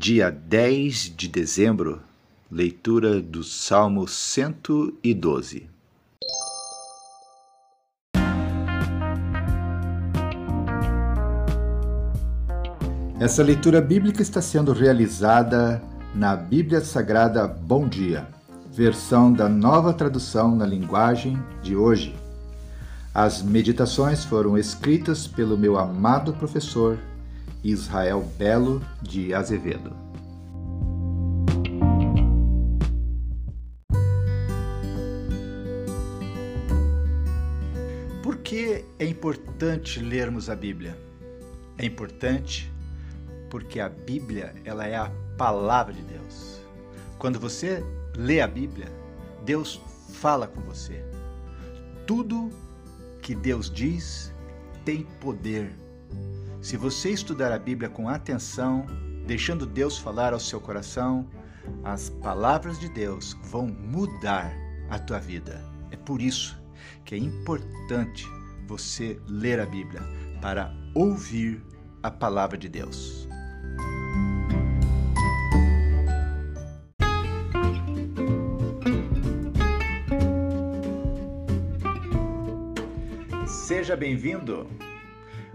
Dia 10 de dezembro, leitura do Salmo 112. Essa leitura bíblica está sendo realizada na Bíblia Sagrada Bom Dia, versão da nova tradução na linguagem de hoje. As meditações foram escritas pelo meu amado professor Israel Belo de Azevedo. Por que é importante lermos a Bíblia? É importante porque a Bíblia ela é a palavra de Deus. Quando você lê a Bíblia, Deus fala com você. Tudo que Deus diz tem poder se você estudar a Bíblia com atenção, deixando Deus falar ao seu coração, as palavras de Deus vão mudar a tua vida. É por isso que é importante você ler a Bíblia para ouvir a palavra de Deus. Seja bem-vindo!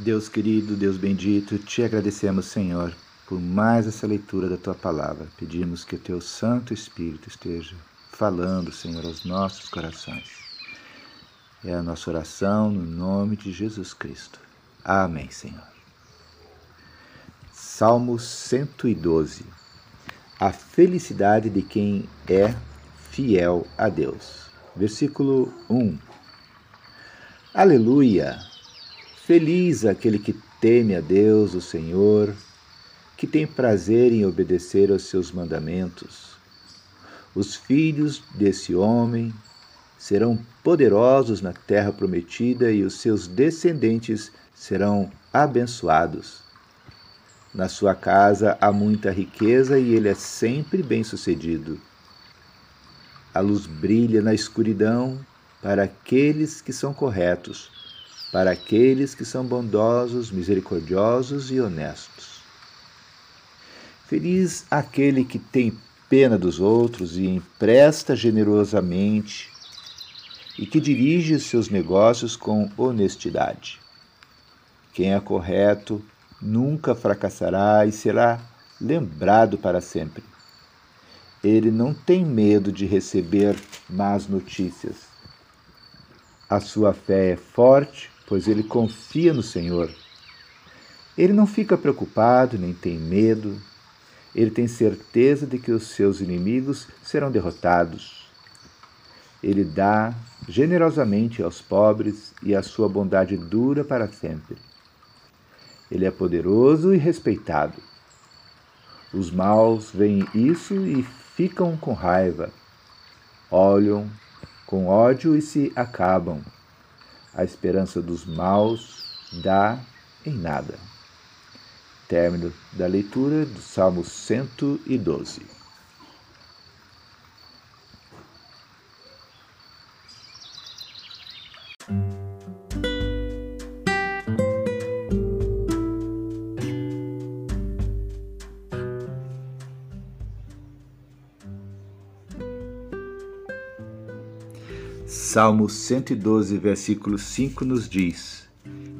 Deus querido, Deus bendito, te agradecemos, Senhor, por mais essa leitura da tua palavra. Pedimos que o teu Santo Espírito esteja falando, Senhor, aos nossos corações. É a nossa oração no nome de Jesus Cristo. Amém, Senhor. Salmo 112. A felicidade de quem é fiel a Deus. Versículo 1. Aleluia! Feliz aquele que teme a Deus, o Senhor, que tem prazer em obedecer aos seus mandamentos. Os filhos desse homem serão poderosos na terra prometida e os seus descendentes serão abençoados. Na sua casa há muita riqueza e ele é sempre bem-sucedido. A luz brilha na escuridão para aqueles que são corretos para aqueles que são bondosos, misericordiosos e honestos. Feliz aquele que tem pena dos outros e empresta generosamente e que dirige seus negócios com honestidade. Quem é correto nunca fracassará e será lembrado para sempre. Ele não tem medo de receber más notícias. A sua fé é forte pois ele confia no Senhor. Ele não fica preocupado nem tem medo, ele tem certeza de que os seus inimigos serão derrotados. Ele dá generosamente aos pobres e a sua bondade dura para sempre. Ele é poderoso e respeitado. Os maus veem isso e ficam com raiva. Olham com ódio e se acabam a esperança dos maus dá em nada. Término da leitura do Salmo 112. Salmo 112, versículo 5 nos diz: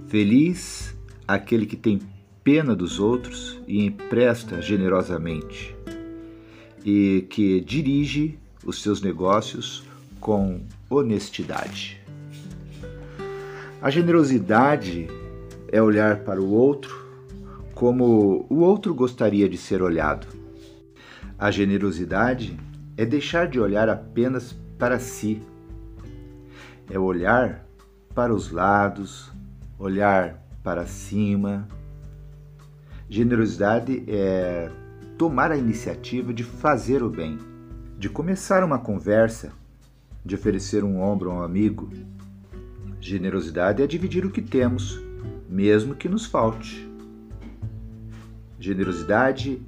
Feliz aquele que tem pena dos outros e empresta generosamente, e que dirige os seus negócios com honestidade. A generosidade é olhar para o outro como o outro gostaria de ser olhado. A generosidade é deixar de olhar apenas para si. É olhar para os lados, olhar para cima. Generosidade é tomar a iniciativa de fazer o bem, de começar uma conversa, de oferecer um ombro a um amigo. Generosidade é dividir o que temos, mesmo que nos falte. Generosidade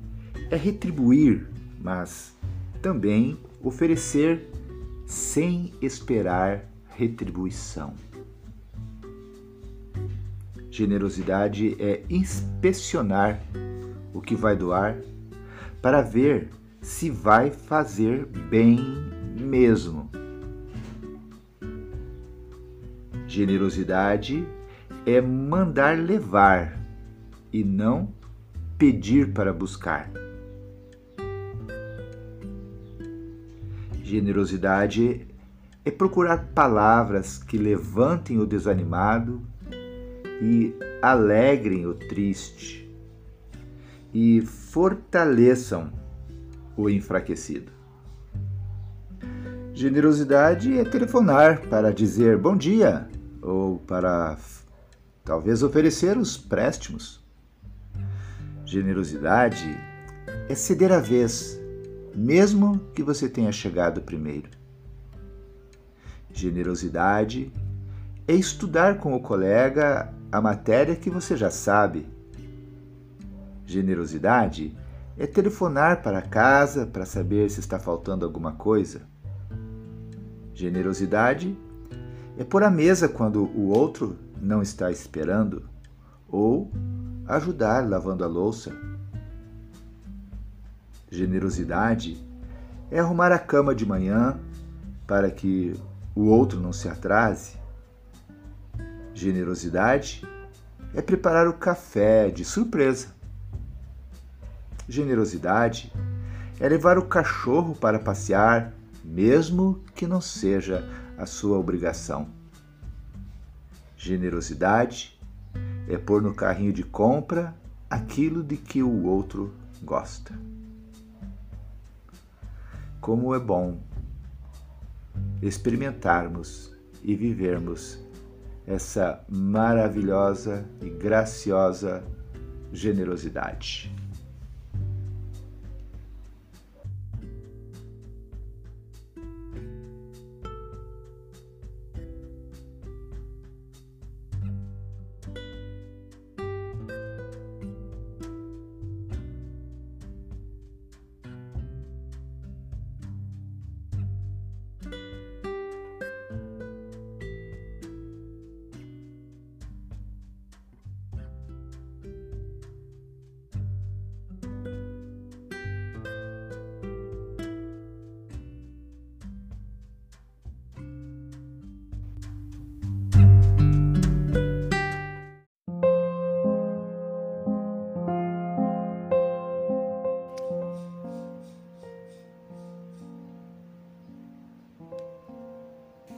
é retribuir, mas também oferecer sem esperar retribuição. Generosidade é inspecionar o que vai doar para ver se vai fazer bem mesmo. Generosidade é mandar levar e não pedir para buscar. Generosidade é procurar palavras que levantem o desanimado e alegrem o triste e fortaleçam o enfraquecido. Generosidade é telefonar para dizer bom dia ou para talvez oferecer os préstimos. Generosidade é ceder a vez, mesmo que você tenha chegado primeiro. Generosidade é estudar com o colega a matéria que você já sabe Generosidade é telefonar para casa para saber se está faltando alguma coisa. Generosidade é pôr a mesa quando o outro não está esperando ou ajudar lavando a louça. Generosidade é arrumar a cama de manhã para que o outro não se atrase. Generosidade é preparar o café de surpresa. Generosidade é levar o cachorro para passear, mesmo que não seja a sua obrigação. Generosidade é pôr no carrinho de compra aquilo de que o outro gosta. Como é bom experimentarmos e vivermos essa maravilhosa e graciosa generosidade.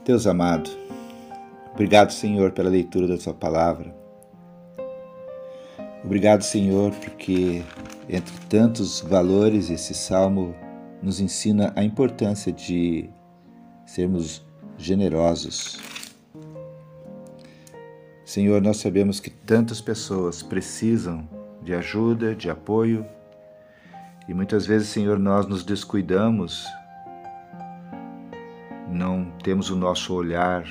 Deus amado, obrigado, Senhor, pela leitura da Sua palavra. Obrigado, Senhor, porque entre tantos valores, esse salmo nos ensina a importância de sermos generosos. Senhor, nós sabemos que tantas pessoas precisam de ajuda, de apoio, e muitas vezes, Senhor, nós nos descuidamos temos o nosso olhar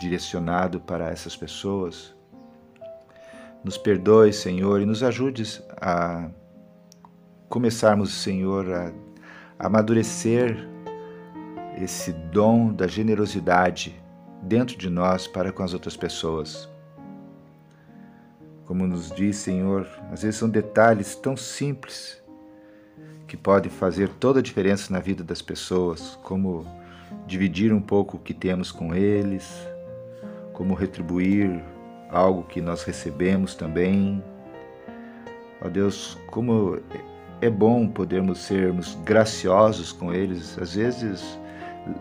direcionado para essas pessoas. Nos perdoe, Senhor, e nos ajude a começarmos, Senhor, a amadurecer esse dom da generosidade dentro de nós para com as outras pessoas. Como nos diz, Senhor, às vezes são detalhes tão simples que podem fazer toda a diferença na vida das pessoas, como dividir um pouco o que temos com eles, como retribuir algo que nós recebemos também. Ó Deus, como é bom podermos sermos graciosos com eles, às vezes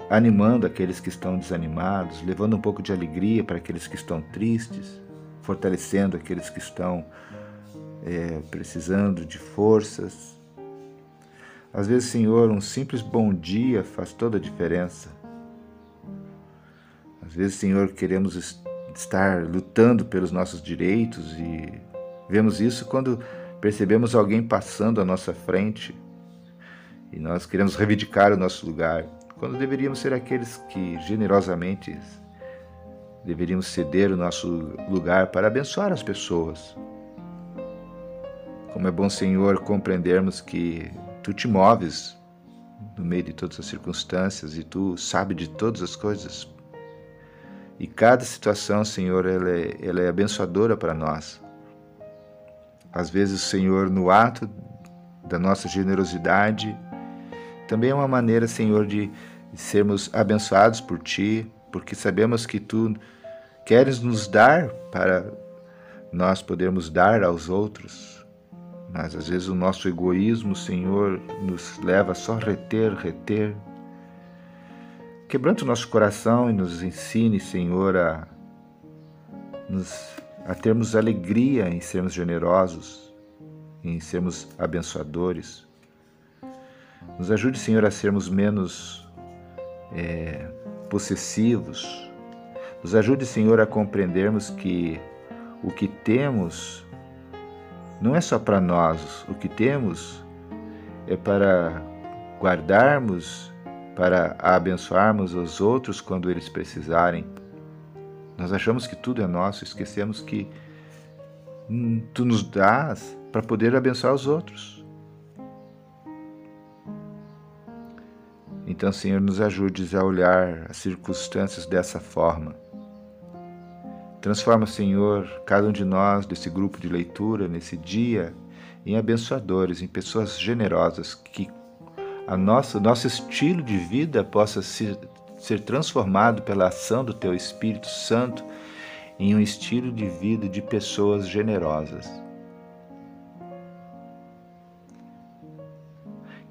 animando aqueles que estão desanimados, levando um pouco de alegria para aqueles que estão tristes, fortalecendo aqueles que estão é, precisando de forças. Às vezes, Senhor, um simples bom dia faz toda a diferença. Às vezes, Senhor, queremos estar lutando pelos nossos direitos e vemos isso quando percebemos alguém passando à nossa frente e nós queremos reivindicar o nosso lugar, quando deveríamos ser aqueles que generosamente deveríamos ceder o nosso lugar para abençoar as pessoas. Como é bom, Senhor, compreendermos que tu te moves no meio de todas as circunstâncias e tu sabe de todas as coisas. E cada situação, Senhor, ela é, ela é abençoadora para nós. Às vezes, Senhor, no ato da nossa generosidade, também é uma maneira, Senhor, de sermos abençoados por Ti, porque sabemos que Tu queres nos dar para nós podermos dar aos outros. Mas às vezes o nosso egoísmo, Senhor, nos leva a só reter, reter. Quebranta o nosso coração e nos ensine, Senhor, a, nos, a termos alegria em sermos generosos, em sermos abençoadores. Nos ajude, Senhor, a sermos menos é, possessivos. Nos ajude, Senhor, a compreendermos que o que temos não é só para nós, o que temos é para guardarmos, para abençoarmos os outros quando eles precisarem. Nós achamos que tudo é nosso, esquecemos que hum, tu nos dás para poder abençoar os outros. Então, Senhor, nos ajudes a olhar as circunstâncias dessa forma. Transforma, Senhor, cada um de nós desse grupo de leitura, nesse dia, em abençoadores, em pessoas generosas, que a nossa, nosso estilo de vida possa ser, ser transformado pela ação do Teu Espírito Santo em um estilo de vida de pessoas generosas.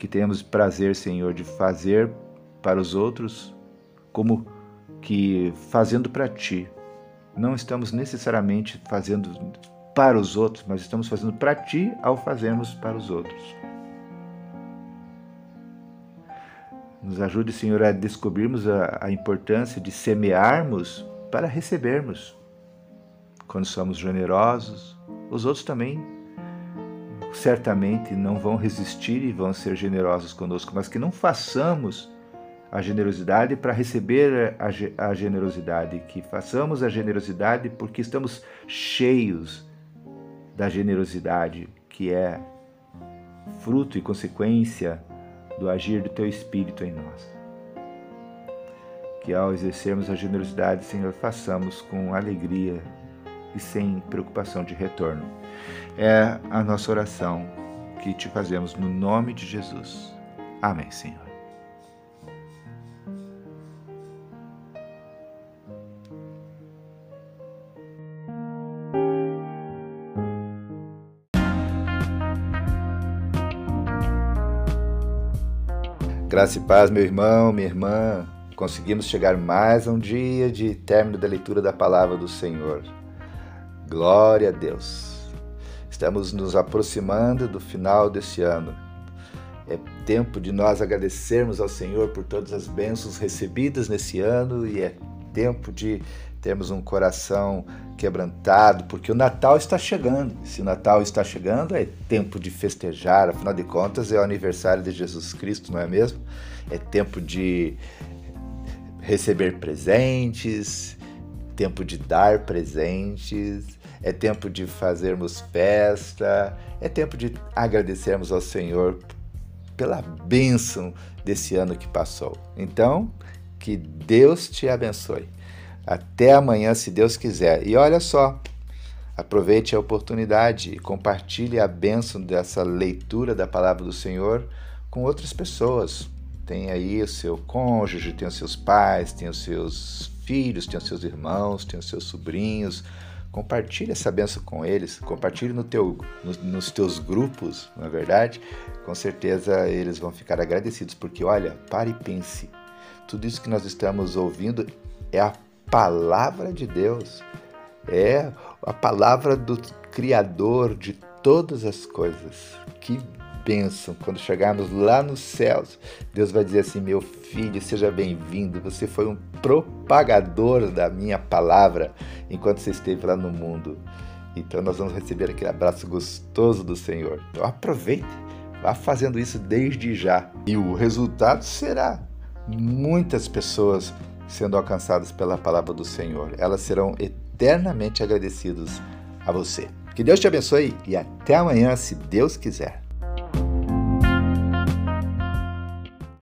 que tenhamos prazer, Senhor, de fazer para os outros como que fazendo para ti. Não estamos necessariamente fazendo para os outros, mas estamos fazendo para ti ao fazermos para os outros. Nos ajude, Senhor, a descobrirmos a, a importância de semearmos para recebermos. Quando somos generosos, os outros também certamente não vão resistir e vão ser generosos conosco, mas que não façamos a generosidade para receber a, a generosidade, que façamos a generosidade porque estamos cheios da generosidade, que é fruto e consequência do agir do Teu Espírito em nós. Que ao exercermos a generosidade, Senhor, façamos com alegria e sem preocupação de retorno. É a nossa oração que te fazemos no nome de Jesus. Amém, Senhor. Graça e paz, meu irmão, minha irmã. Conseguimos chegar mais a um dia de término da leitura da palavra do Senhor. Glória a Deus. Estamos nos aproximando do final desse ano. É tempo de nós agradecermos ao Senhor por todas as bênçãos recebidas nesse ano e é tempo de termos um coração quebrantado, porque o Natal está chegando. Se o Natal está chegando, é tempo de festejar, afinal de contas, é o aniversário de Jesus Cristo, não é mesmo? É tempo de receber presentes, tempo de dar presentes, é tempo de fazermos festa, é tempo de agradecermos ao Senhor pela bênção desse ano que passou. Então, que Deus te abençoe. Até amanhã, se Deus quiser. E olha só, aproveite a oportunidade e compartilhe a bênção dessa leitura da palavra do Senhor com outras pessoas. Tem aí o seu cônjuge, tem os seus pais, tem os seus filhos, tem os seus irmãos, tem os seus sobrinhos Compartilhe essa benção com eles, compartilhe no teu, no, nos teus grupos, não é verdade? Com certeza eles vão ficar agradecidos, porque olha, pare e pense. Tudo isso que nós estamos ouvindo é a palavra de Deus, é a palavra do Criador de todas as coisas. Que bênção. Quando chegarmos lá nos céus, Deus vai dizer assim: Meu filho, seja bem-vindo. Você foi um propagador da minha palavra enquanto você esteve lá no mundo. Então nós vamos receber aquele abraço gostoso do Senhor. Então aproveite, vá fazendo isso desde já. E o resultado será muitas pessoas sendo alcançadas pela palavra do Senhor. Elas serão eternamente agradecidas a você. Que Deus te abençoe e até amanhã, se Deus quiser.